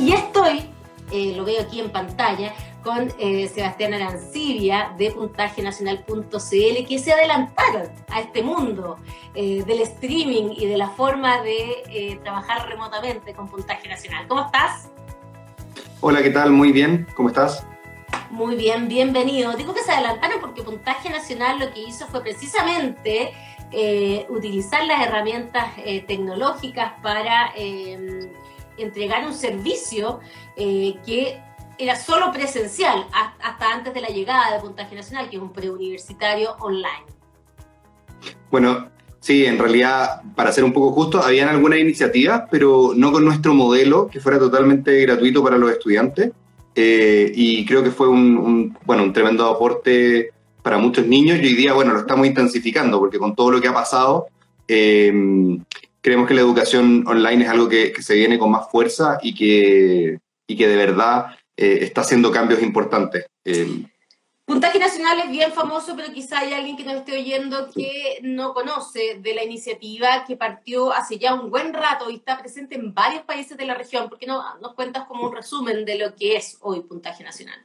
Y estoy, eh, lo veo aquí en pantalla, con eh, Sebastián Arancibia de puntajenacional.cl que se adelantaron a este mundo eh, del streaming y de la forma de trabajar remotamente con Puntaje Nacional. ¿Cómo estás? Hola, ¿qué tal? Muy bien, ¿cómo estás? Muy bien, bienvenido. Digo que se adelantaron porque Puntaje Nacional lo que hizo fue precisamente utilizar las herramientas tecnológicas para entregar un servicio eh, que era solo presencial hasta antes de la llegada de Puntaje Nacional, que es un preuniversitario online. Bueno, sí, en realidad, para ser un poco justo, habían algunas iniciativas, pero no con nuestro modelo, que fuera totalmente gratuito para los estudiantes. Eh, y creo que fue un, bueno, un tremendo aporte para muchos niños y hoy día, bueno, lo estamos intensificando porque con todo lo que ha pasado, eh, creemos que la educación online es algo que, se viene con más fuerza y que, y que de verdad eh, está haciendo cambios importantes. Eh, Puntaje Nacional es bien famoso, pero quizá hay alguien que nos esté oyendo que no conoce de la iniciativa que partió hace ya un buen rato y está presente en varios países de la región. ¿Por qué no nos cuentas como un resumen de lo que es hoy Puntaje Nacional?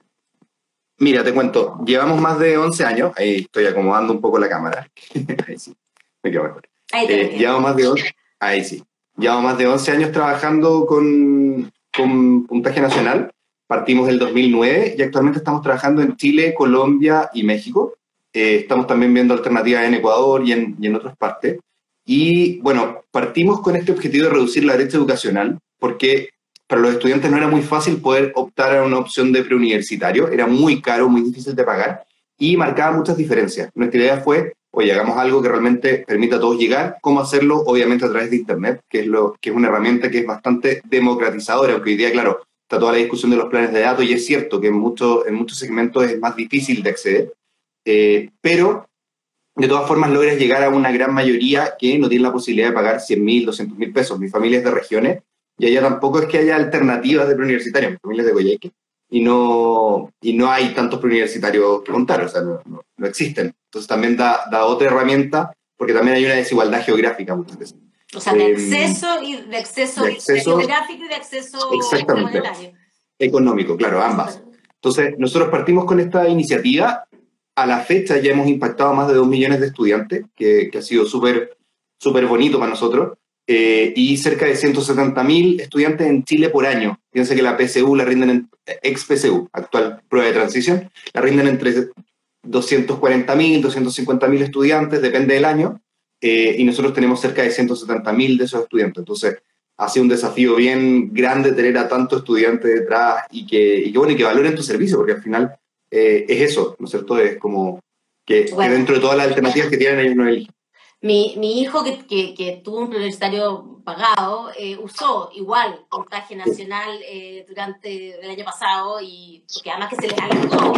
Mira, te cuento, llevamos más de 11 años, ahí estoy acomodando un poco la cámara, ahí sí, me quedo mejor. Ahí eh, llevamos más de 11, Ahí sí. Llevamos más de 11 años trabajando con, con puntaje nacional. Partimos del 2009 y actualmente estamos trabajando en Chile, Colombia y México. Eh, estamos también viendo alternativas en Ecuador y en, y en otras partes. Y bueno, partimos con este objetivo de reducir la brecha educacional porque para los estudiantes no era muy fácil poder optar a una opción de preuniversitario, era muy caro, muy difícil de pagar y marcaba muchas diferencias. Nuestra idea fue oye, hagamos algo que realmente permita a todos llegar. ¿Cómo hacerlo? Obviamente a través de Internet, que es, lo, que es una herramienta que es bastante democratizadora, aunque hoy día, claro, está toda la discusión de los planes de datos y es cierto que en, mucho, en muchos segmentos es más difícil de acceder, eh, pero de todas formas logras llegar a una gran mayoría que no tiene la posibilidad de pagar 100 mil, 200 mil pesos. Mi familia es de regiones y allá tampoco es que haya alternativas de preuniversitarios. Mi familia de y no, y no hay tantos preuniversitarios que contar, o sea, no, no, existen. Entonces también da, da, otra herramienta, porque también hay una desigualdad geográfica muchas veces. O sea, de acceso, y de acceso, geográfico y de acceso exactamente, económico, claro, ambas. Entonces, nosotros partimos con esta iniciativa. A la fecha ya hemos impactado a más de 2 millones de estudiantes, que, que ha sido súper súper bonito para nosotros. Eh, y cerca de 170.000 estudiantes en Chile por año. Piensa que la PSU la rinden en ex PSU, actual prueba de transición, la rinden entre 240.000, 250.000 estudiantes, depende del año, eh, y nosotros tenemos cerca de 170.000 de esos estudiantes. Entonces, ha sido un desafío bien grande tener a tantos estudiantes detrás y que, y que, bueno, y que valoren tu servicio, porque al final eh, es eso, ¿no es cierto? Es como que, dentro de todas las alternativas que tienen ellos no eligen. Mi, mi hijo, que, que, que, tuvo un universitario pagado, eh, usó igual puntaje nacional eh, durante el año pasado y porque además que se le alargó.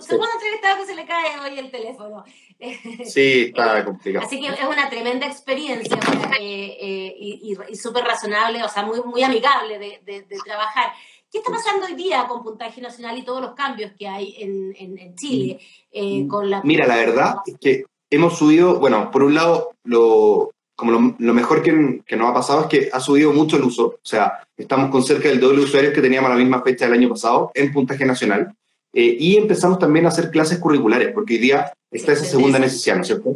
segundo entrevistado que se le cae hoy el teléfono. Sí, está complicado. Así que es una tremenda experiencia eh, y, y, súper razonable, o sea, muy, muy amigable de, de, de trabajar. ¿Qué está pasando hoy día con puntaje nacional y todos los cambios que hay en, en, Chile? Eh, con la... Mira, la verdad es que hemos subido, bueno, por un lado, lo, como lo, mejor que, que, nos ha pasado es que ha subido mucho el uso. O sea, estamos con cerca del doble de usuarios que teníamos a la misma fecha del año pasado en puntaje nacional. Eh, y empezamos también a hacer clases curriculares, porque hoy día está esa segunda necesidad, ¿no es cierto?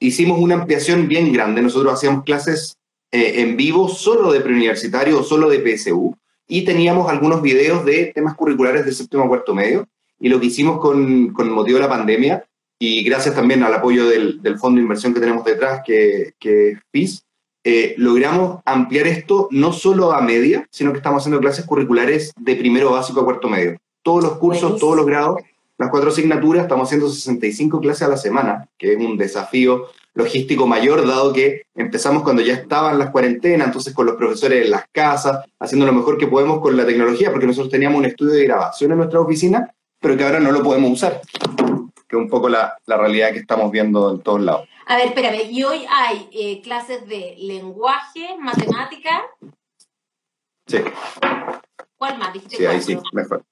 Hicimos una ampliación bien grande. Nosotros hacíamos clases eh, en vivo solo de preuniversitario o solo de PSU y teníamos algunos videos de temas curriculares de séptimo a cuarto medio. Y lo que hicimos con, con motivo de la pandemia, y gracias también al apoyo del, del fondo de inversión que tenemos detrás, que, que es PIS, eh, logramos ampliar esto no solo a media, sino que estamos haciendo clases curriculares de primero básico a cuarto medio. Todos los cursos, todos los grados, las cuatro asignaturas, estamos haciendo 65 clases a la semana, que es un desafío logístico mayor, dado que empezamos cuando ya estaban las cuarentenas, entonces con los profesores en las casas, haciendo lo mejor que podemos con la tecnología, porque nosotros teníamos un estudio de grabación en nuestra oficina, pero que ahora no lo podemos usar, que es un poco la, la realidad que estamos viendo en todos lados. A ver, espérame, y hoy hay eh, clases de lenguaje, matemática. Sí. ¿Cuál más? Dijiste sí, ahí sí, mejor.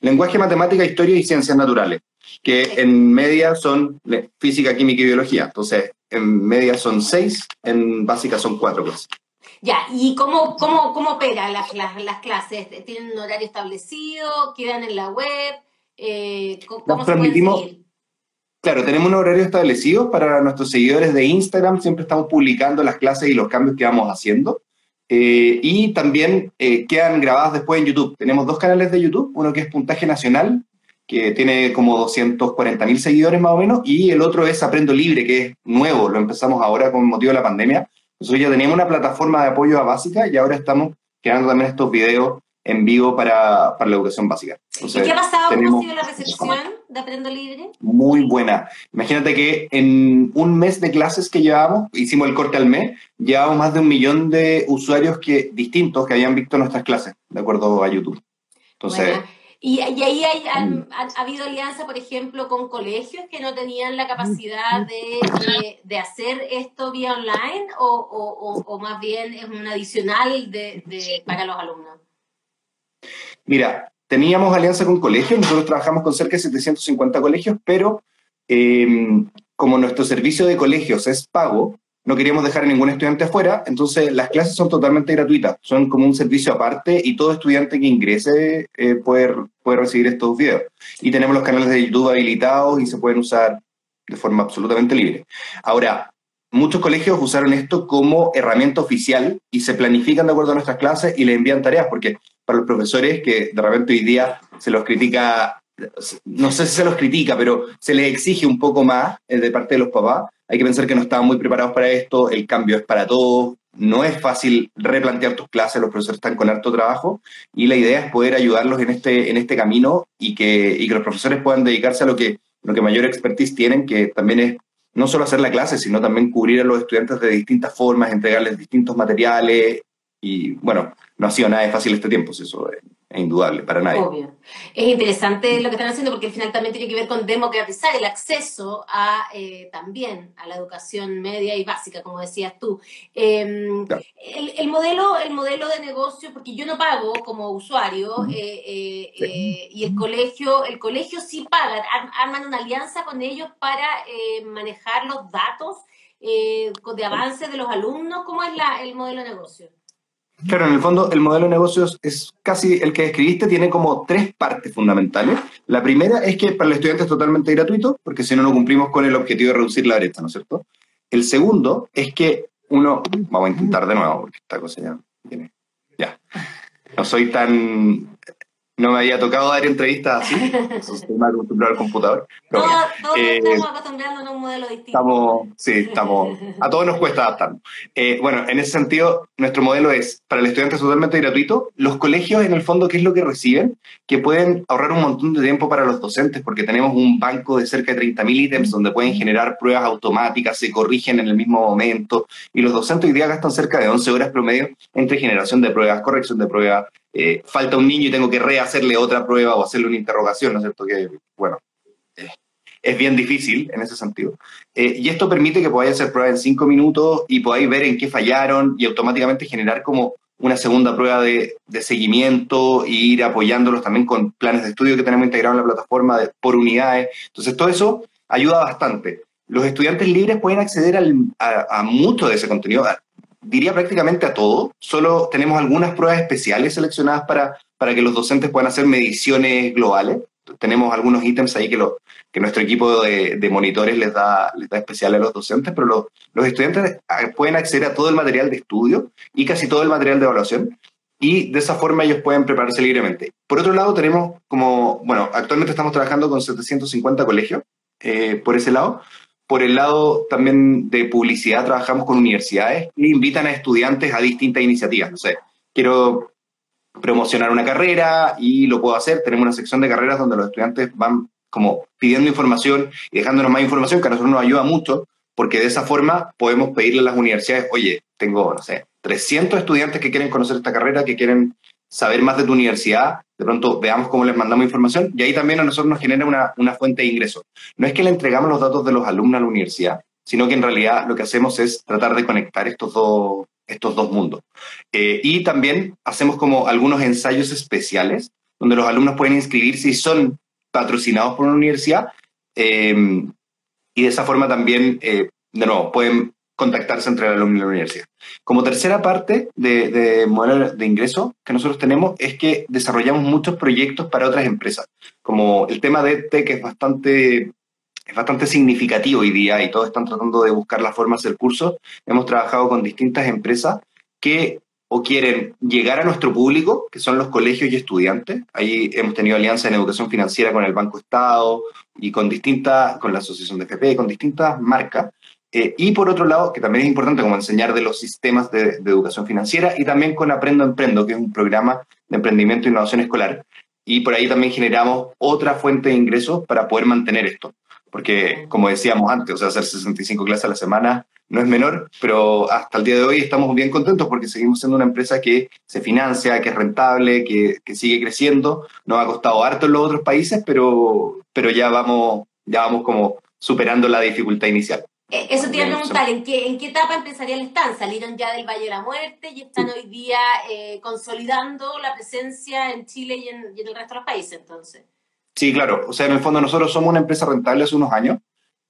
Lenguaje, matemática, historia y ciencias naturales que en media son física, química y biología. Entonces, en media son seis, en básica son cuatro clases. Ya, ¿y cómo, cómo, cómo operan las, las, clases? ¿Tienen un horario establecido? ¿Quedan en la web? Eh, ¿Cómo transmitimos, Claro, tenemos un horario establecido para nuestros seguidores de Instagram. Siempre estamos publicando las clases y los cambios que vamos haciendo. Eh, y también eh, quedan grabadas después en YouTube. Tenemos dos canales de YouTube, uno que es Puntaje Nacional, que tiene como 240 mil seguidores más o menos, y el otro es Aprendo Libre, que es nuevo, lo empezamos ahora con motivo de la pandemia. Nosotros ya teníamos una plataforma de apoyo a básica y ahora estamos creando también estos videos en vivo para, para la educación básica. ¿Y qué ha pasado? ¿Cómo ha sido la recepción de Aprendo Libre? Muy buena. Imagínate que en un mes de clases que llevamos, hicimos el corte al mes, llevamos más de un millón de usuarios que, distintos que habían visto nuestras clases, de acuerdo a YouTube. Entonces... Y, ahí hay, mm. ha, habido alianza, por ejemplo, con colegios que no tenían la capacidad mm. de, de, hacer esto vía online o, o, o, más bien es un adicional de, para los alumnos. Mira, teníamos alianza con colegios, nosotros trabajamos con cerca de 750 colegios, pero em, como nuestro servicio de colegios es pago, no queríamos dejar a ningún estudiante afuera, entonces las clases son totalmente gratuitas, son como un servicio aparte y todo estudiante que ingrese eh, puede, puede recibir estos videos. Y tenemos los canales de YouTube habilitados y se pueden usar de forma absolutamente libre. Ahora, muchos colegios usaron esto como herramienta oficial y se planifican de acuerdo a nuestras clases y le envían tareas, porque para los profesores que de repente hoy día se los critica, no sé si se los critica, pero se les exige un poco más eh, de parte de los papás. Hay que pensar que no estaban muy preparados para esto, el cambio es para todos, no es fácil replantear tus clases, los profesores están con harto trabajo y la idea es poder ayudarlos en este, en este camino y que, y que los profesores puedan dedicarse a lo que, lo que mayor expertise tienen, que también es no solo hacer la clase, sino también cubrir a los estudiantes de distintas formas, entregarles distintos materiales. Y bueno, no ha sido nada de fácil este tiempo, eso es, indudable para nadie. Obvio. Es interesante lo que están haciendo porque al final también tiene que ver con democratizar el acceso a eh, también a la educación media y básica, como decías tú. Em, el, modelo, el modelo de negocio, porque yo no pago como usuario eh, eh, y el colegio, el colegio sí paga, arman una alianza con ellos para manejar los datos de avance de los alumnos. ¿Cómo es la, el modelo de negocio? Claro, en el fondo el modelo de negocios es casi el que escribiste, tiene como tres partes fundamentales. La primera es que para el estudiante es totalmente gratuito, porque si no, no cumplimos con el objetivo de reducir la brecha, ¿no es cierto? El segundo es que uno, vamos a intentar de nuevo, porque esta cosa ya viene, ya. No soy tan no me había tocado dar entrevistas así, estoy más acostumbrado al computador. todos, eh, estamos acostumbrándonos a un modelo distinto. Estamos, sí, estamos, a todos nos cuesta adaptarnos. Eh, bueno, en ese sentido, nuestro modelo es, para el estudiante es totalmente gratuito. Los colegios, en el fondo, ¿qué es lo que reciben? Que pueden ahorrar un montón de tiempo para los docentes, porque tenemos un banco de cerca de 30.000 ítems donde pueden generar pruebas automáticas, se corrigen en el mismo momento, y los docentes hoy día gastan cerca de 11 horas promedio entre generación de pruebas, corrección de pruebas, eh, falta un niño y tengo que rehacerle otra prueba o hacerle una interrogación, ¿no es cierto? Que, bueno, eh, es bien difícil en ese sentido. Eh, y esto permite que podáis hacer pruebas en cinco minutos y podáis ver en qué fallaron y automáticamente generar como una segunda prueba de, seguimiento e ir apoyándolos también con planes de estudio que tenemos integrados en la plataforma por unidades. Entonces, todo eso ayuda bastante. Los estudiantes libres pueden acceder a, a, mucho de ese contenido diría prácticamente a todo, solo tenemos algunas pruebas especiales seleccionadas para, para que los docentes puedan hacer mediciones globales. Tenemos algunos ítems ahí que, lo, que nuestro equipo de, monitores les da, les da especial a los docentes, pero los, los estudiantes ah, pueden acceder a todo el material de estudio y casi todo el material de evaluación y de esa forma ellos pueden prepararse libremente. Por otro lado, tenemos como, bueno, actualmente estamos trabajando con 750 colegios eh, por ese lado, por el lado también de publicidad, trabajamos con universidades que invitan a estudiantes a distintas iniciativas. No sé, quiero promocionar una carrera y lo puedo hacer. Tenemos una sección de carreras donde los estudiantes van como pidiendo información y dejándonos más información que a nosotros nos ayuda mucho porque de esa forma podemos pedirle a las universidades, oye, tengo, no sé, 300 estudiantes que quieren conocer esta carrera, que quieren saber más de tu universidad, de pronto veamos cómo les mandamos información y ahí también a nosotros nos genera una, una fuente de ingreso. No es que le entregamos los datos de los alumnos a la universidad, sino que en realidad lo que hacemos es tratar de conectar estos dos, estos dos mundos. Eh, y también hacemos como algunos ensayos especiales donde los alumnos pueden inscribirse y son patrocinados por una universidad eh, y de esa forma también, eh, de nuevo, pueden contactarse entre el alumno y la universidad. Como tercera parte de, de modelo de ingreso que nosotros tenemos es que desarrollamos muchos proyectos para otras empresas. Como el tema de tech es bastante es bastante significativo hoy día y todos están tratando de buscar las formas del curso. Hemos trabajado con distintas empresas que o quieren llegar a nuestro público, que son los colegios y estudiantes. Ahí hemos tenido alianza en educación financiera con el Banco Estado y con distintas, con la Asociación de FP, con distintas marcas. Eh, y por otro lado, que también es importante como enseñar de los sistemas de, de, educación financiera y también con Aprendo Emprendo, que es un programa de emprendimiento e innovación escolar. Y por ahí también generamos otra fuente de ingresos para poder mantener esto. Porque, como decíamos antes, o sea, hacer 65 clases a la semana no es menor, pero hasta el día de hoy estamos bien contentos porque seguimos siendo una empresa que se financia, que es rentable, que, que sigue creciendo. Nos ha costado harto en los otros países, pero, pero ya, vamos, ya vamos como superando la dificultad inicial. Eh, eso te iba a preguntar, ¿en qué, ¿en qué etapa empresarial están? ¿Salieron ya del Valle de la Muerte y están hoy día eh, consolidando la presencia en Chile y en, y en, el resto de los países entonces? Sí, claro. O sea, en el fondo nosotros somos una empresa rentable hace unos años.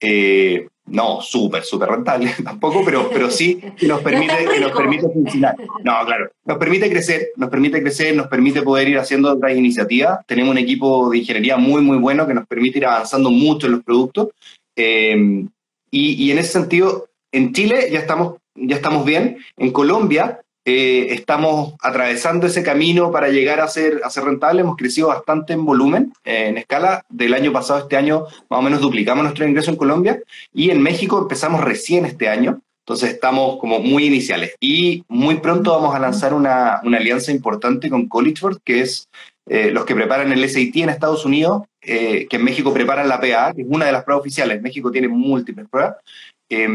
Eh, no súper, súper rentable tampoco, pero, pero sí que nos permite, que nos permite funcionar. No, claro, nos permite crecer, nos permite crecer, nos permite poder ir haciendo otras iniciativas. Tenemos un equipo de ingeniería muy, muy bueno que nos permite ir avanzando mucho en los productos. Eh, y, y, en ese sentido, en Chile ya estamos, ya estamos bien. En Colombia eh, estamos atravesando ese camino para llegar a ser, a ser rentable. Hemos crecido bastante en volumen, eh, en escala. Del año pasado este año más o menos duplicamos nuestro ingreso en Colombia y en México empezamos recién este año. Entonces estamos como muy iniciales y muy pronto vamos a lanzar una, una alianza importante con Collegeford, que es eh, los que preparan el SAT en Estados Unidos, eh, que en México preparan la PA, que es una de las pruebas oficiales. México tiene múltiples pruebas. Eh,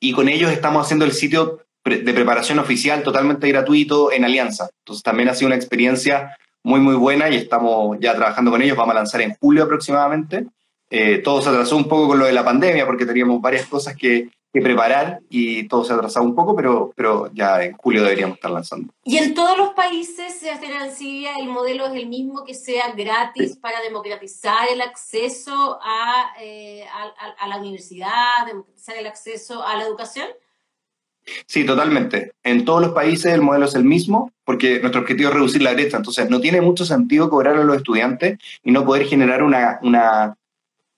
y con ellos estamos haciendo el sitio de preparación oficial totalmente gratuito en alianza. Entonces también ha sido una experiencia muy, muy buena y estamos ya trabajando con ellos. Vamos a lanzar en julio aproximadamente. Eh, todo se atrasó un poco con lo de la pandemia porque teníamos varias cosas que, que preparar y todo se ha atrasado un poco, pero, pero ya en julio deberíamos estar lanzando. ¿Y en todos los países, Sebastián Ancibia, el modelo es el mismo, que sea gratis sí. para democratizar el acceso a, eh, a, a la universidad, democratizar el acceso a la educación? Sí, totalmente. En todos los países el modelo es el mismo porque nuestro objetivo es reducir la brecha. Entonces, no tiene mucho sentido cobrar a los estudiantes y no poder generar una, una,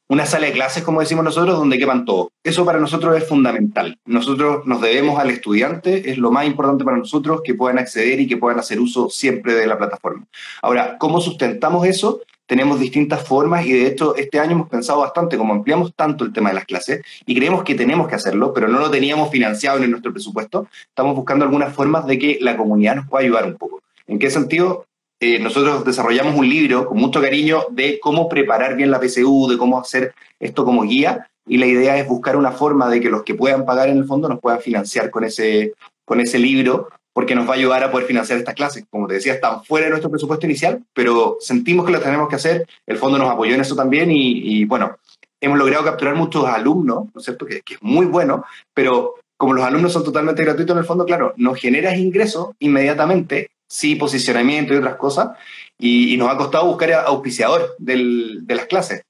una sala de clases, como decimos nosotros, donde quepan todos. Eso para nosotros es fundamental. Nosotros nos debemos al estudiante, es lo más importante para nosotros que puedan acceder y que puedan hacer uso siempre de la plataforma. Ahora, ¿cómo sustentamos eso? tenemos distintas formas y de hecho este año hemos pensado bastante, como ampliamos tanto el tema de las clases y creemos que tenemos que hacerlo, pero no lo teníamos financiado en nuestro presupuesto, estamos buscando algunas formas de que la comunidad nos pueda ayudar un poco. ¿En qué sentido? Eh, nosotros desarrollamos un libro con mucho cariño de cómo preparar bien la PSU, de cómo hacer esto como guía y la idea es buscar una forma de que los que puedan pagar en el fondo nos puedan financiar con ese, con ese libro porque nos va a ayudar a poder financiar estas clases. Como te decía, están fuera de nuestro presupuesto inicial, pero sentimos que lo tenemos que hacer. El fondo nos apoyó en eso también y, y bueno, hemos logrado capturar muchos alumnos, ¿no es cierto? Que, que, es muy bueno, pero como los alumnos son totalmente gratuitos en el fondo, claro, nos generas ingresos inmediatamente, sí, posicionamiento y otras cosas, y, y nos ha costado buscar auspiciador del, de las clases.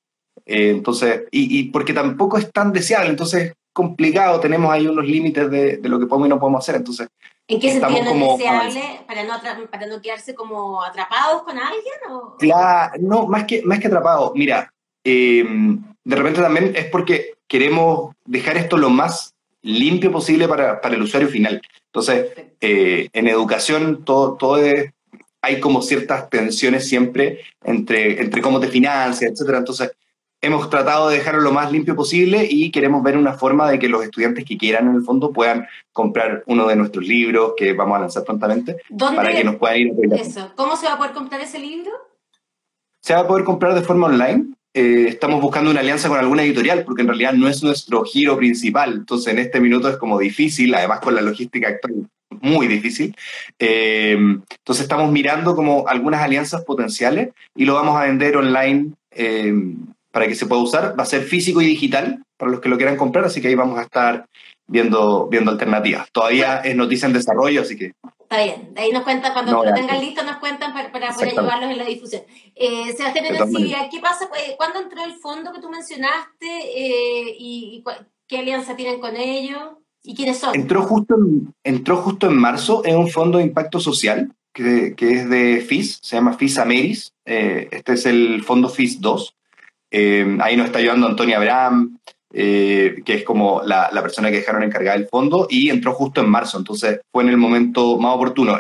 Eh, entonces, y, y porque tampoco es tan deseable, entonces complicado, tenemos ahí unos límites de, de, lo que podemos y no podemos hacer, entonces ¿En qué sentido no es deseable? ¿Para no, ¿Para no quedarse como atrapados con alguien? O? Claro, no, más que, más que atrapados. Mira, eh, de repente también es porque queremos dejar esto lo más limpio posible para, para el usuario final. Entonces, eh, en educación todo, todo es, hay como ciertas tensiones siempre entre, entre cómo te financias, etcétera. Entonces, hemos tratado de dejarlo lo más limpio posible y queremos ver una forma de que los estudiantes que quieran en el fondo puedan comprar uno de nuestros libros que vamos a lanzar prontamente para que nos puedan ir a Eso. ¿Cómo se va a poder comprar ese libro? Se va a poder comprar de forma online. Eh, estamos buscando una alianza con alguna editorial porque en realidad no es nuestro giro principal. Entonces en este minuto es como difícil, además con la logística actual muy difícil. Eh, entonces estamos mirando como algunas alianzas potenciales y lo vamos a vender online eh, para que se pueda usar. Va a ser físico y digital para los que lo quieran comprar, así que ahí vamos a estar viendo, viendo alternativas. Todavía es noticia en desarrollo, así que... Está bien, ahí nos cuentan, cuando no, lo tengan listo, nos cuentan para, para poder ayudarlos en la difusión. Eh, Sebastián ¿qué pasa? ¿Cuándo entró el fondo que tú mencionaste eh, y, y, qué alianza tienen con ellos? ¿Y quiénes son? Entró justo en, entró justo en marzo en un fondo de impacto social que, que es de FIS, se llama FIS Ameris. Eh, este es el fondo FIS 2. Eh, ahí nos está ayudando Antonia Abraham, eh, que es como la, la, persona que dejaron encargada del fondo, y entró justo en marzo, entonces fue en el momento más oportuno.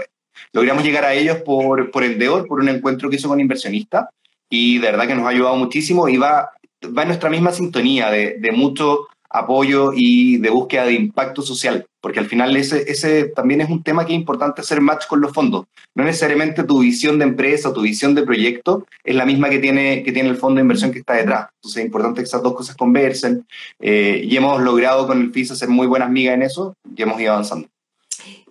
Logramos llegar a ellos por, por Endeavor, por un encuentro que hizo con inversionistas, y de verdad que nos ha ayudado muchísimo y va, va en nuestra misma sintonía de, de mucho apoyo y de búsqueda de impacto social, porque al final ese, ese también es un tema que es importante hacer match con los fondos. No necesariamente tu visión de empresa tu visión de proyecto es la misma que tiene, que tiene el fondo de inversión que está detrás. Entonces es importante que esas dos cosas conversen eh, y hemos logrado con el FIS hacer muy buenas migas en eso y hemos ido avanzando.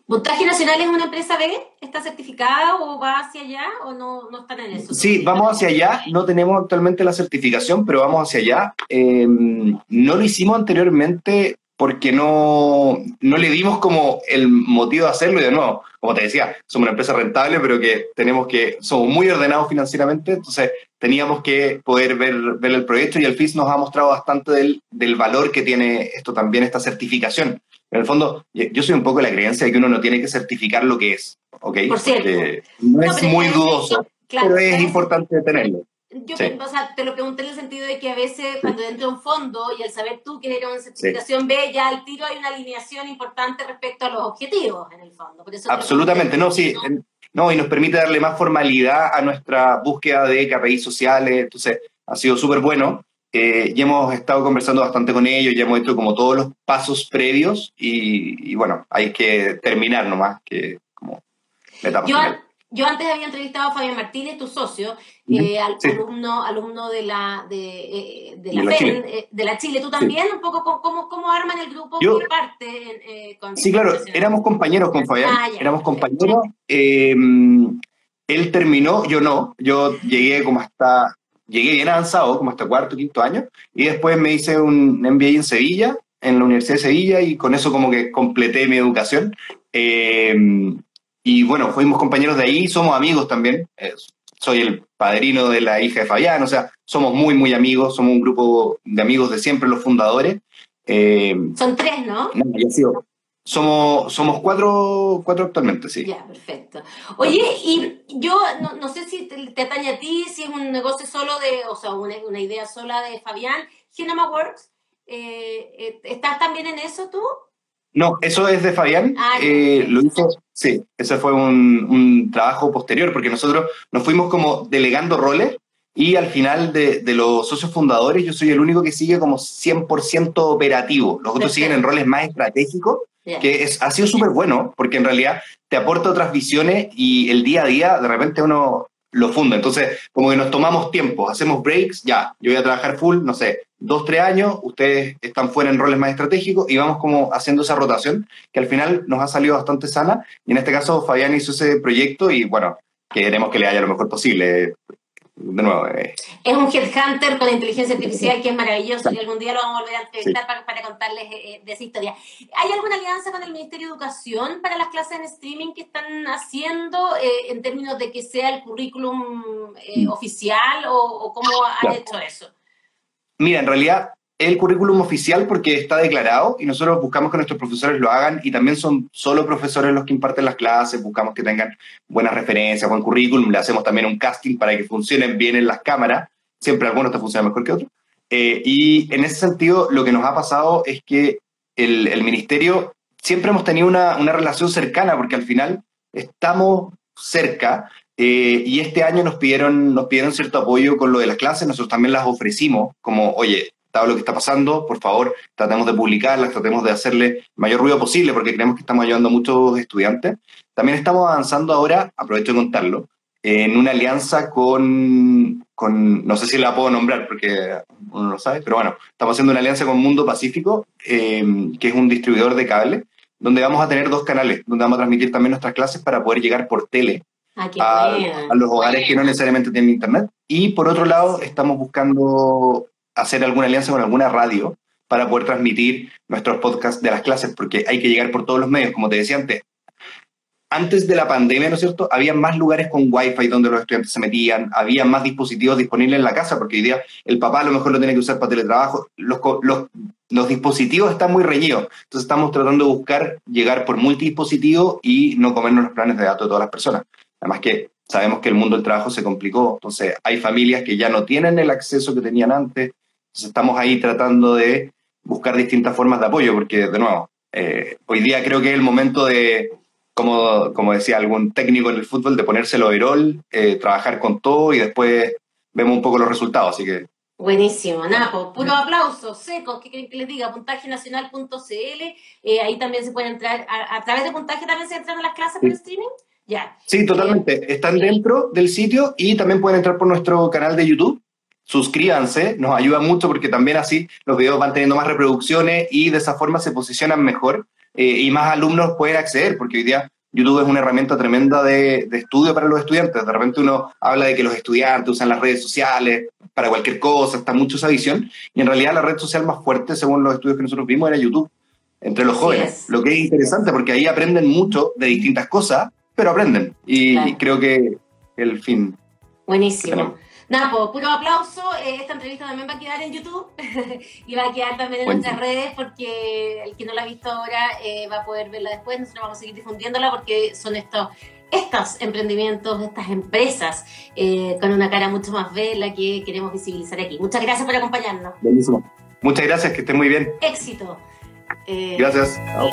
¿Montaje Nacional es una empresa B? ¿Está certificada o va hacia allá o no, no están en eso? Sí, vamos hacia allá. No tenemos actualmente la certificación, pero vamos hacia allá. Em, no lo hicimos anteriormente porque no, no le dimos como el motivo de hacerlo y de nuevo, como te decía, somos una empresa rentable, pero que tenemos que, somos muy ordenados financieramente, entonces teníamos que poder ver, ver el proyecto y el FIS nos ha mostrado bastante del, del valor que tiene esto también, esta certificación. En el fondo, yo soy un poco la creencia de que uno no tiene que certificar lo que es, ¿ok? Por cierto. no, es muy dudoso, pero es importante tenerlo. Yo o sea, te lo pregunté en el sentido de que a veces cuando entra un fondo y al saber tú que eres una certificación B, ya al tiro hay una alineación importante respecto a los objetivos en el fondo. Absolutamente, no, sí. No, y nos permite darle más formalidad a nuestra búsqueda de KPI sociales, entonces ha sido súper bueno. Eh, ya hemos estado conversando bastante con ellos, ya hemos hecho como todos los pasos previos y, bueno, hay que terminar nomás, que como la etapa yo, yo antes había entrevistado a Fabián Martínez, tu socio, eh, alumno, alumno de la de, eh, de la, de la, Chile. de la Chile. ¿Tú también? Un poco cómo, cómo arman el grupo yo, parte? Con sí, claro, éramos compañeros con Fabián, ah, éramos compañeros. él terminó, yo no, yo llegué como hasta llegué bien avanzado, como hasta cuarto, quinto año, y después me hice un MBA en Sevilla, en la Universidad de Sevilla, y con eso como que completé mi educación. Eh, y bueno, fuimos compañeros de ahí, somos amigos también. Eh, soy el padrino de la hija de Fabián, o sea, somos muy, muy amigos, somos un grupo de amigos de siempre, los fundadores. Eh, Son tres, ¿no? No, yo somos, somos cuatro, cuatro actualmente, sí. Ya, perfecto. Oye, y yo no, no sé si te, atañe a ti, si es un negocio solo de, o sea, una, una idea sola de Fabián. Genoma Works, eh, eh, ¿estás también en eso tú? No, eso es de Fabián. Ah, eh, lo hizo, sí, ese fue un, un, trabajo posterior, porque nosotros nos fuimos como delegando roles y al final de, de, los socios fundadores yo soy el único que sigue como 100% operativo. Los otros siguen en roles más estratégicos que es, ha sido súper bueno, porque en realidad te aporta otras visiones y el día a día de repente uno lo funda. Entonces, como que nos tomamos tiempo, hacemos breaks, ya, yo voy a trabajar full, no sé, dos, tres años, ustedes están fuera en roles más estratégicos y vamos como haciendo esa rotación que al final nos ha salido bastante sana. Y en este caso, Fabián hizo ese proyecto y bueno, queremos que le haya lo mejor posible de nuevo. Eh. Es un headhunter con inteligencia artificial que es maravilloso y algún día lo vamos a volver a entrevistar para, para, contarles eh, de esa historia. ¿Hay alguna alianza con el Ministerio de Educación para las clases en streaming que están haciendo eh, en términos de que sea el currículum mm. oficial o, o cómo han hecho eso? Mira, en realidad el currículum oficial porque está declarado y nosotros buscamos que nuestros profesores lo hagan y también son solo profesores los que imparten las clases, buscamos que tengan buenas referencias, buen currículum, le hacemos también un casting para que funcionen bien en las cámaras, siempre algunos te funcionan mejor que otros. Eh, y en ese sentido, lo que nos ha pasado es que el, ministerio siempre hemos tenido una, una, relación cercana porque al final estamos cerca eh, y este año nos pidieron, nos pidieron cierto apoyo con lo de las clases, nosotros también las ofrecimos como, oye, lo que está pasando, por favor, tratemos de publicarlas, tratemos de hacerle el mayor ruido posible porque creemos que estamos ayudando a muchos estudiantes. También estamos avanzando ahora, aprovecho de contarlo, en una alianza con, con, no sé si la puedo nombrar porque uno no lo sabe, pero bueno, estamos haciendo una alianza con Mundo Pacífico, em, que es un distribuidor de cable, donde vamos a tener dos canales, donde vamos a transmitir también nuestras clases para poder llegar por tele ah, a, a, los hogares que no necesariamente tienen internet. Y por otro lado, estamos buscando hacer alguna alianza con alguna radio para poder transmitir nuestros podcasts de las clases, porque hay que llegar por todos los medios, como te decía antes. antes de la pandemia, ¿no es cierto? Había más lugares con wifi donde los estudiantes se metían, había más dispositivos disponibles en la casa, porque hoy día el papá a lo mejor lo tiene que usar para teletrabajo. Los, los, los dispositivos están muy reñidos, entonces estamos tratando de buscar llegar por multidispositivo y no comernos los planes de datos de todas las personas. Además que sabemos que el mundo del trabajo se complicó, entonces hay familias que ya no tienen el acceso que tenían antes, entonces estamos ahí tratando de buscar distintas formas de apoyo, porque de nuevo, eh, hoy día creo que es el momento de, como, como decía algún técnico en el fútbol, de ponerse el overall, eh, trabajar con todo y después vemos un poco los resultados, así que... Buenísimo, Napo, puro aplauso, seco, ¿qué quieren que les diga? Puntajenacional.cl, eh, ahí también se puede entrar, a, través de puntaje también se entran a las clases por streaming. Ya. Sí, totalmente. Están dentro del sitio y también pueden entrar por nuestro canal de YouTube. Suscríbanse, nos ayuda mucho porque también así los videos van teniendo más reproducciones y de esa forma se posicionan mejor eh, y más alumnos pueden acceder, porque hoy día YouTube es una herramienta tremenda de, estudio para los estudiantes. De repente uno habla de que los estudiantes usan las redes sociales para cualquier cosa, está mucho esa visión, y en realidad la red social más fuerte, según los estudios que nosotros vimos, era YouTube, entre los jóvenes. Lo que es interesante porque ahí aprenden mucho de distintas cosas, pero aprenden. Y, creo que el fin. Buenísimo. Nada, pues puro aplauso. Eh, esta entrevista también va a quedar en YouTube y va a quedar también en nuestras redes porque el que no la ha visto ahora eh, va a poder verla después. Nosotros vamos a seguir difundiéndola porque son estos, estos emprendimientos, estas empresas eh, con una cara mucho más bella que queremos visibilizar aquí. Muchas gracias por acompañarnos. Buenísimo. Muchas gracias, que estén muy bien. Éxito. gracias. Chao.